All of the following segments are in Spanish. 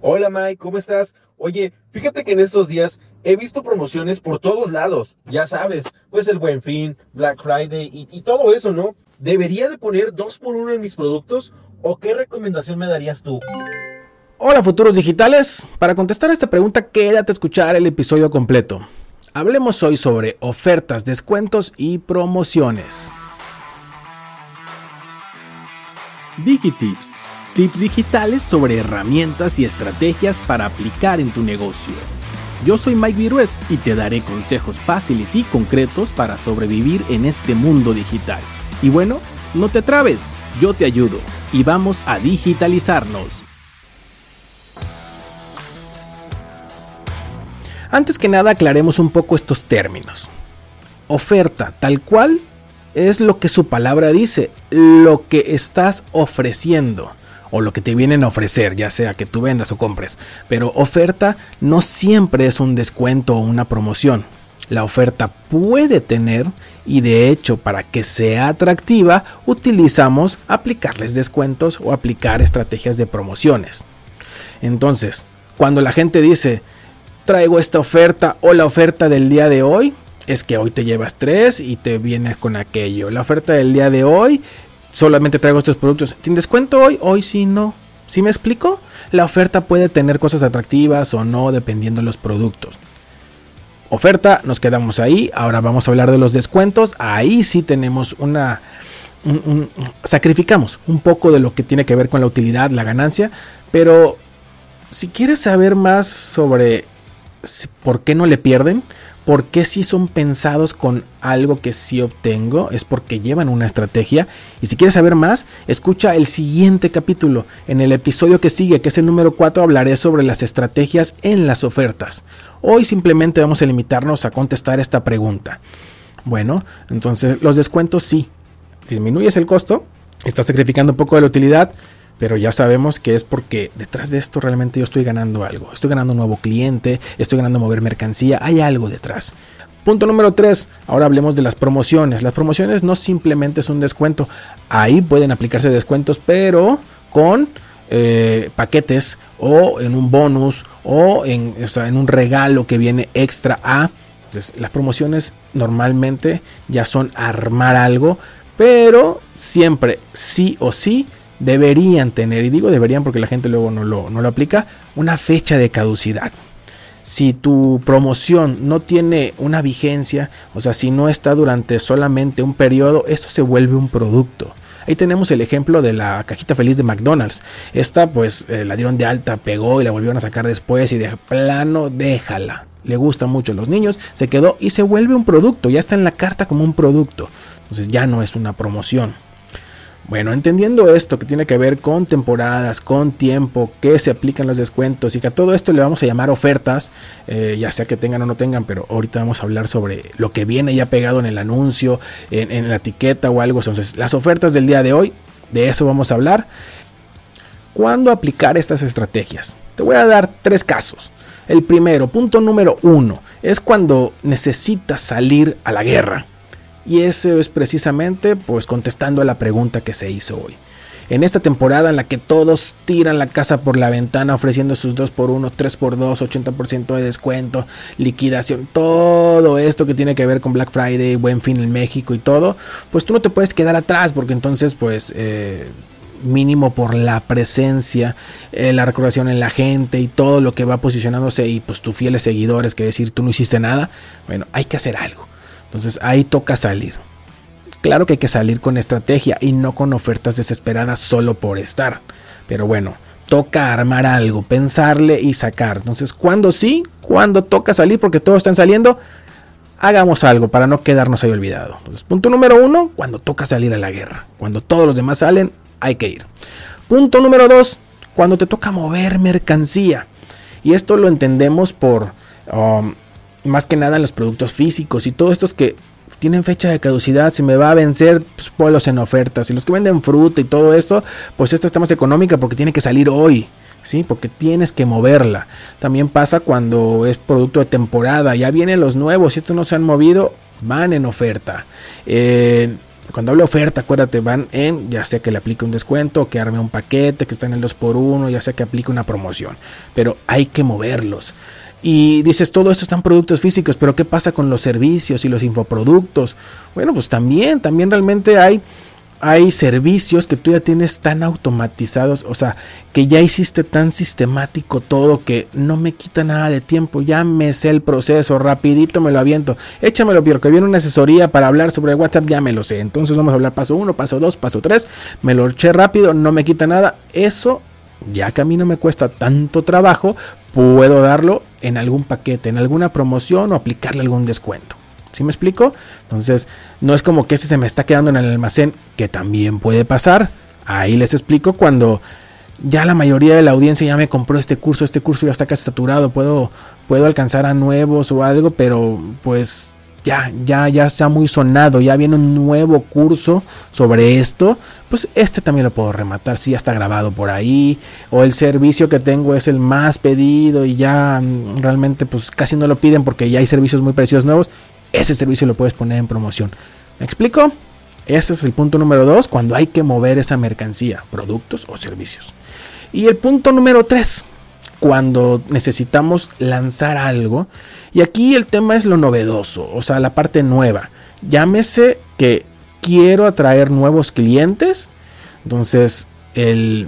Hola Mike, ¿cómo estás? Oye, fíjate que en estos días he visto promociones por todos lados, ya sabes, pues el Buen Fin, Black Friday y, y todo eso, ¿no? ¿Debería de poner dos por uno en mis productos o qué recomendación me darías tú? Hola futuros digitales, para contestar a esta pregunta quédate a escuchar el episodio completo. Hablemos hoy sobre ofertas, descuentos y promociones. DigiTips tips digitales sobre herramientas y estrategias para aplicar en tu negocio. Yo soy Mike Virués y te daré consejos fáciles y concretos para sobrevivir en este mundo digital. Y bueno, no te trabes, yo te ayudo y vamos a digitalizarnos. Antes que nada aclaremos un poco estos términos. Oferta, tal cual, es lo que su palabra dice, lo que estás ofreciendo o lo que te vienen a ofrecer, ya sea que tú vendas o compres. Pero oferta no siempre es un descuento o una promoción. La oferta puede tener y de hecho para que sea atractiva utilizamos aplicarles descuentos o aplicar estrategias de promociones. Entonces, cuando la gente dice traigo esta oferta o la oferta del día de hoy, es que hoy te llevas tres y te vienes con aquello. La oferta del día de hoy solamente traigo estos productos. ¿Tienes descuento hoy? Hoy sí no. ¿Sí me explico? La oferta puede tener cosas atractivas o no dependiendo de los productos. Oferta, nos quedamos ahí. Ahora vamos a hablar de los descuentos. Ahí sí tenemos una... sacrificamos un poco de lo que tiene que ver con la utilidad, la ganancia. Pero si quieres saber más sobre por qué no le pierden, ¿Por qué si son pensados con algo que sí obtengo? Es porque llevan una estrategia. Y si quieres saber más, escucha el siguiente capítulo. En el episodio que sigue, que es el número 4, hablaré sobre las estrategias en las ofertas. Hoy simplemente vamos a limitarnos a contestar esta pregunta. Bueno, entonces los descuentos sí. Disminuyes el costo, estás sacrificando un poco de la utilidad, pero ya sabemos que es porque detrás de esto realmente yo estoy ganando algo. Estoy ganando un nuevo cliente, estoy ganando mover mercancía, hay algo detrás. Punto número 3, ahora hablemos de las promociones. Las promociones no simplemente es un descuento, ahí pueden aplicarse descuentos, pero con eh, paquetes o en un bonus o en, en un regalo que viene extra a. Entonces, las promociones normalmente ya son armar algo, pero siempre sí o sí deberían tener, y digo deberían porque la gente luego no lo, no lo aplica, una fecha de caducidad. Si tu promoción no tiene una vigencia, o sea, si no está durante solamente un periodo, eso se vuelve un producto. Ahí tenemos el ejemplo de la cajita feliz de McDonald's. Esta pues eh, la dieron de alta, pegó y la volvieron a sacar después y de plano déjala. Le gusta mucho a los niños, se quedó y se vuelve un producto, ya está en la carta como un producto. Entonces ya no es una promoción. Bueno, entendiendo esto que tiene que ver con temporadas, con tiempo, que se aplican los descuentos y que a todo esto le vamos a llamar ofertas, eh, ya sea que tengan o no tengan, pero ahorita vamos a hablar sobre lo que viene ya pegado en el anuncio, en, en la etiqueta o algo. Entonces, las ofertas del día de hoy, de eso vamos a hablar. ¿Cuándo aplicar estas estrategias? Te voy a dar tres casos. El primero, punto número uno, es cuando necesitas salir a la guerra y eso es precisamente pues contestando a la pregunta que se hizo hoy. En esta temporada en la que todos tiran la casa por la ventana ofreciendo sus 2x1, 3x2, 80% de descuento, liquidación, todo esto que tiene que ver con Black Friday, Buen Fin en México y todo, pues tú no te puedes quedar atrás porque entonces pues... Eh, mínimo por la presencia, eh, la recordación en la gente y todo lo que va posicionándose y pues tus fieles seguidores que decir tú no hiciste nada, bueno, hay que hacer algo. Entonces ahí toca salir. Claro que hay que salir con estrategia y no con ofertas desesperadas solo por estar. Pero bueno, toca armar algo, pensarle y sacar. Entonces, ¿cuándo sí? ¿Cuándo toca salir? Porque todos están saliendo. Hagamos algo para no quedarnos ahí olvidados. Entonces, punto número uno, cuando toca salir a la guerra. Cuando todos los demás salen, hay que ir. Punto número dos, cuando te toca mover mercancía. Y esto lo entendemos por... Um, más que nada en los productos físicos y todos estos que tienen fecha de caducidad, se me va a vencer pues, polos en ofertas. Y los que venden fruta y todo esto, pues esta está más económica porque tiene que salir hoy. ¿Sí? Porque tienes que moverla. También pasa cuando es producto de temporada. Ya vienen los nuevos. Si estos no se han movido, van en oferta. Eh, Cuando hablo oferta, acuérdate, van en ya sea que le aplique un descuento, que arme un paquete, que está en el 2x1, ya sea que aplique una promoción. Pero hay que moverlos. Y dices, todo esto están productos físicos, pero ¿qué pasa con los servicios y los infoproductos? Bueno, pues también, también realmente hay hay servicios que tú ya tienes tan automatizados, o sea, que ya hiciste tan sistemático todo que no me quita nada de tiempo, ya me sé el proceso, rapidito me lo aviento, échamelo, que viene una asesoría para hablar sobre WhatsApp, ya me lo sé, entonces vamos a hablar paso 1, paso 2, paso 3, me lo eché rápido, no me quita nada, eso ya que a mí no me cuesta tanto trabajo, puedo darlo en algún paquete, en alguna promoción o aplicarle algún descuento. ¿Sí me explico? Entonces, no es como que ese se me está quedando en el almacén, que también puede pasar. Ahí les explico cuando ya la mayoría de la audiencia ya me compró este curso, este curso ya está casi saturado, puedo, puedo alcanzar a nuevos o algo, pero pues ya, ya, ya está muy sonado, ya viene un nuevo curso sobre esto, pues este también lo puedo rematar, si ya está grabado por ahí, o el servicio que tengo es el más pedido y ya mm, realmente pues casi no lo piden porque ya hay servicios muy preciosos nuevos, ese servicio lo puedes poner en promoción. ¿Me explico? Ese es el punto número dos, cuando hay que mover esa mercancía, productos o servicios. Y el punto número tres, cuando necesitamos lanzar algo. Y aquí el tema es lo novedoso, o sea, la parte nueva. Llámese que quiero atraer nuevos clientes. Entonces, el,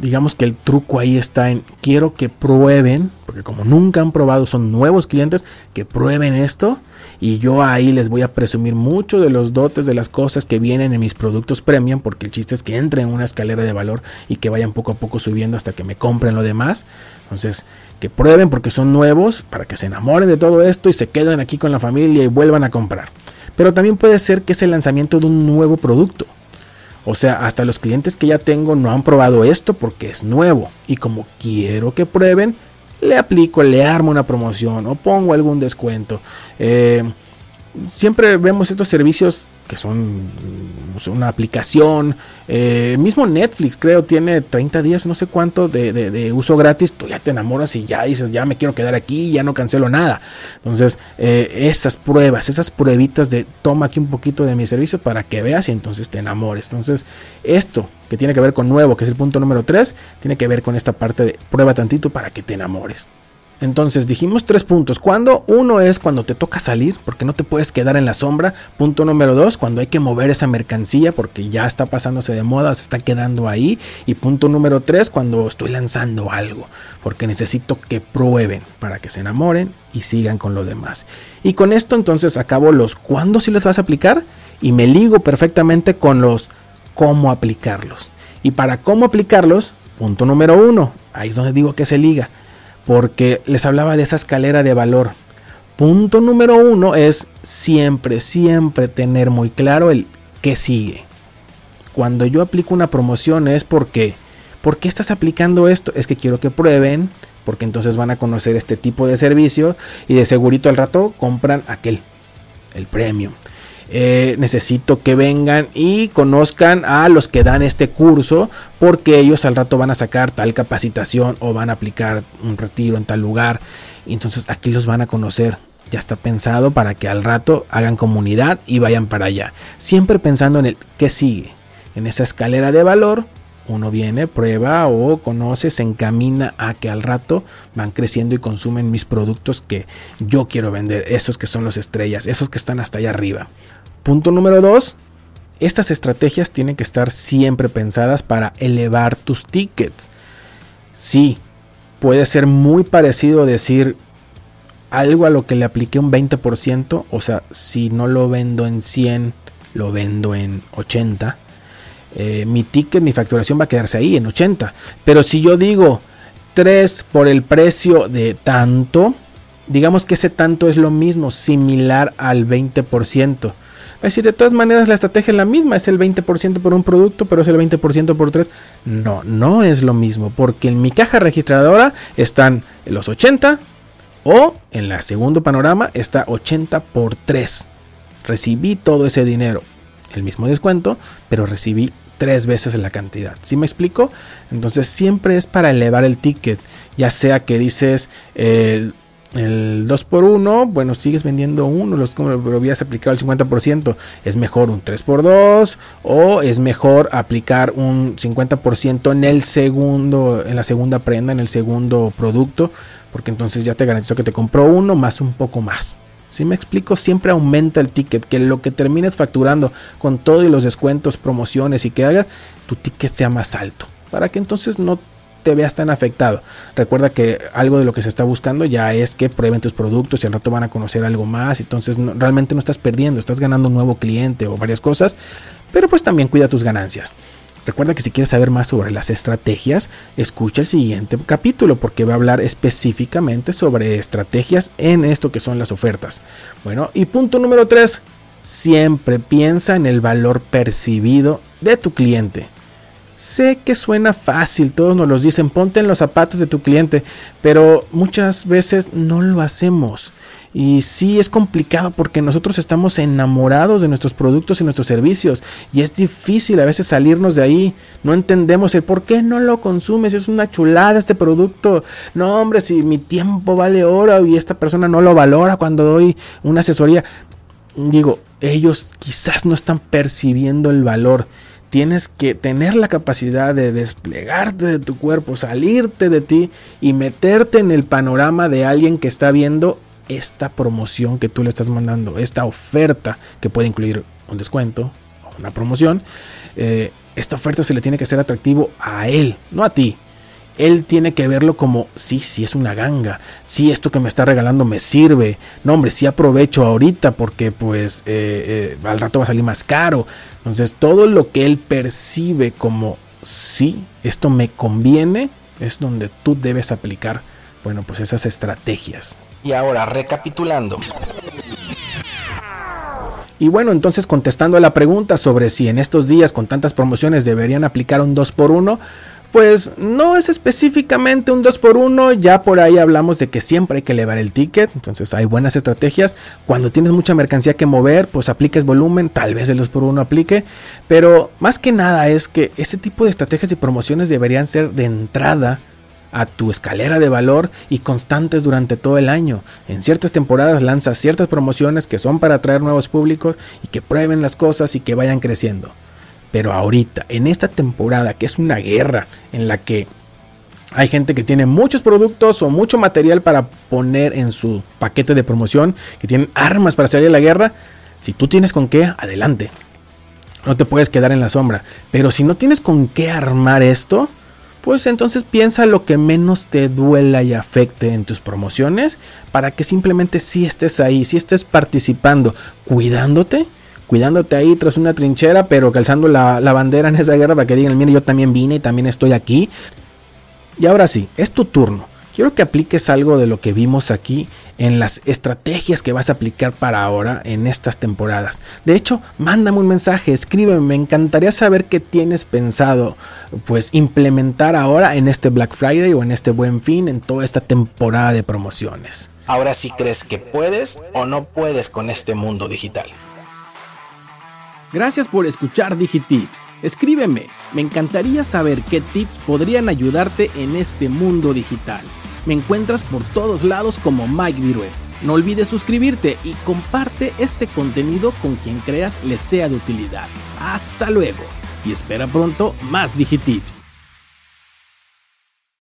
digamos que el truco ahí está en quiero que prueben, porque como nunca han probado, son nuevos clientes, que prueben esto y yo ahí les voy a presumir mucho de los dotes de las cosas que vienen en mis productos premium, porque el chiste es que entren en una escalera de valor y que vayan poco a poco subiendo hasta que me compren lo demás. Entonces, que prueben porque son nuevos, para que se enamoren de todo esto y se queden aquí con la familia y vuelvan a comprar. Pero también puede ser que es el lanzamiento de un nuevo producto. O sea, hasta los clientes que ya tengo no han probado esto porque es nuevo. Y como quiero que prueben, le aplico, le armo una promoción o pongo algún descuento. Eh, siempre vemos estos servicios que son pues, una aplicación. Eh, mismo Netflix, creo, tiene 30 días, no sé cuánto, de, uso gratis. Tú ya te enamoras y ya dices, ya me quiero quedar aquí, ya no cancelo nada. Entonces, eh, esas pruebas, esas pruebitas de toma aquí un poquito de mi servicio para que veas y entonces te enamores. Entonces, esto que tiene que ver con nuevo, que es el punto número 3, tiene que ver con esta parte de prueba tantito para que te enamores. Entonces dijimos tres puntos. Cuando uno es cuando te toca salir, porque no te puedes quedar en la sombra. Punto número dos, cuando hay que mover esa mercancía, porque ya está pasándose de moda, se está quedando ahí. Y punto número tres, cuando estoy lanzando algo, porque necesito que prueben para que se enamoren y sigan con lo demás. Y con esto entonces acabo los cuándo si les vas a aplicar y me ligo perfectamente con los cómo aplicarlos. Y para cómo aplicarlos, punto número uno, ahí es donde digo que se liga porque les hablaba de esa escalera de valor. Punto número uno es siempre, siempre tener muy claro el qué sigue. Cuando yo aplico una promoción es porque, ¿por qué estás aplicando esto? Es que quiero que prueben, porque entonces van a conocer este tipo de servicio y de segurito al rato compran aquel, el premium. Eh, necesito que vengan y conozcan a los que dan este curso porque ellos al rato van a sacar tal capacitación o van a aplicar un retiro en tal lugar. entonces aquí los van a conocer. Ya está pensado para que al rato hagan comunidad y vayan para allá. Siempre pensando en el que sigue. En esa escalera de valor, uno viene, prueba o conoce, se encamina a que al rato van creciendo y consumen mis productos que yo quiero vender. Esos que son los estrellas, esos que están hasta allá arriba. Punto número 2. Estas estrategias tienen que estar siempre pensadas para elevar tus tickets. Sí, puede ser muy parecido decir algo a lo que le apliqué un 20%. O sea, si no lo vendo en 100, lo vendo en 80. Eh, mi ticket, mi facturación va a quedarse ahí en 80. Pero si yo digo 3 por el precio de tanto, digamos que ese tanto es lo mismo, similar al 20%. Es decir, de todas maneras la estrategia es la misma, es el 20% por un producto, pero es el 20% por tres. No, no es lo mismo, porque en mi caja registradora están los 80 o en la segundo panorama está 80 por 3. Recibí todo ese dinero, el mismo descuento, pero recibí tres veces la cantidad. ¿Sí me explico? Entonces siempre es para elevar el ticket, ya sea que dices... el 2x1, bueno, sigues vendiendo uno, los como lo habías aplicado el 50%, es mejor un 3x2 o es mejor aplicar un 50% en el segundo, en la segunda prenda, en el segundo producto, porque entonces ya te garantizo que te compró uno más un poco más. Si me explico, siempre aumenta el ticket, que lo que termines facturando con todos los descuentos, promociones y que hagas, tu ticket sea más alto, para que entonces no te veas tan afectado. Recuerda que algo de lo que se está buscando ya es que prueben tus productos y al rato van a conocer algo más. Entonces realmente no estás perdiendo, estás ganando un nuevo cliente o varias cosas. Pero pues también cuida tus ganancias. Recuerda que si quieres saber más sobre las estrategias, escucha el siguiente capítulo porque va a hablar específicamente sobre estrategias en esto que son las ofertas. Bueno, y punto número 3, siempre piensa en el valor percibido de tu cliente. Sé que suena fácil, todos nos lo dicen, ponte en los zapatos de tu cliente, pero muchas veces no lo hacemos. Y sí es complicado porque nosotros estamos enamorados de nuestros productos y nuestros servicios y es difícil a veces salirnos de ahí. No entendemos el por qué no lo consumes, es una chulada este producto. No, hombre, si mi tiempo vale oro y esta persona no lo valora cuando doy una asesoría. Digo, ellos quizás no están percibiendo el valor tienes que tener la capacidad de desplegarte de tu cuerpo, salirte de ti y meterte en el panorama de alguien que está viendo esta promoción que tú le estás mandando, esta oferta que puede incluir un descuento o una promoción. Eh, esta oferta se le tiene que hacer atractivo a él, no a ti él tiene que verlo como, sí, sí es una ganga, sí, esto que me está regalando me sirve, no hombre, sí aprovecho ahorita porque pues eh, eh, al rato va a salir más caro. Entonces todo lo que él percibe como, sí, esto me conviene, es donde tú debes aplicar, bueno, pues esas estrategias. Y ahora, recapitulando. Y bueno, entonces contestando a la pregunta sobre si en estos días con tantas promociones deberían aplicar un 2x1, pues no es específicamente un 2x1, ya por ahí hablamos de que siempre hay que elevar el ticket, entonces hay buenas estrategias. Cuando tienes mucha mercancía que mover, pues apliques volumen, tal vez el 2x1 aplique, pero más que nada es que ese tipo de estrategias y promociones deberían ser de entrada a tu escalera de valor y constantes durante todo el año. En ciertas temporadas lanzas ciertas promociones que son para atraer nuevos públicos y que prueben las cosas y que vayan creciendo. Pero ahorita, en esta temporada, que es una guerra en la que hay gente que tiene muchos productos o mucho material para poner en su paquete de promoción, que tienen armas para salir a la guerra, si tú tienes con qué, adelante. No te puedes quedar en la sombra. Pero si no tienes con qué armar esto, pues entonces piensa lo que menos te duela y afecte en tus promociones para que simplemente si estés ahí, si estés participando, cuidándote cuidándote ahí tras una trinchera, pero calzando la, bandera en esa guerra para que digan, mire, yo también vine y también estoy aquí. Y ahora sí, es tu turno. Quiero que apliques algo de lo que vimos aquí en las estrategias que vas a aplicar para ahora en estas temporadas. De hecho, mándame un mensaje, escríbeme, me encantaría saber qué tienes pensado pues implementar ahora en este Black Friday o en este Buen Fin en toda esta temporada de promociones. Ahora sí crees que puedes o no puedes con este mundo digital. Gracias por escuchar DigiTips. Escríbeme, me encantaría saber qué tips podrían ayudarte en este mundo digital. Me encuentras por todos lados como Mike Virués. No olvides suscribirte y comparte este contenido con quien creas le sea de utilidad. Hasta luego y espera pronto más DigiTips.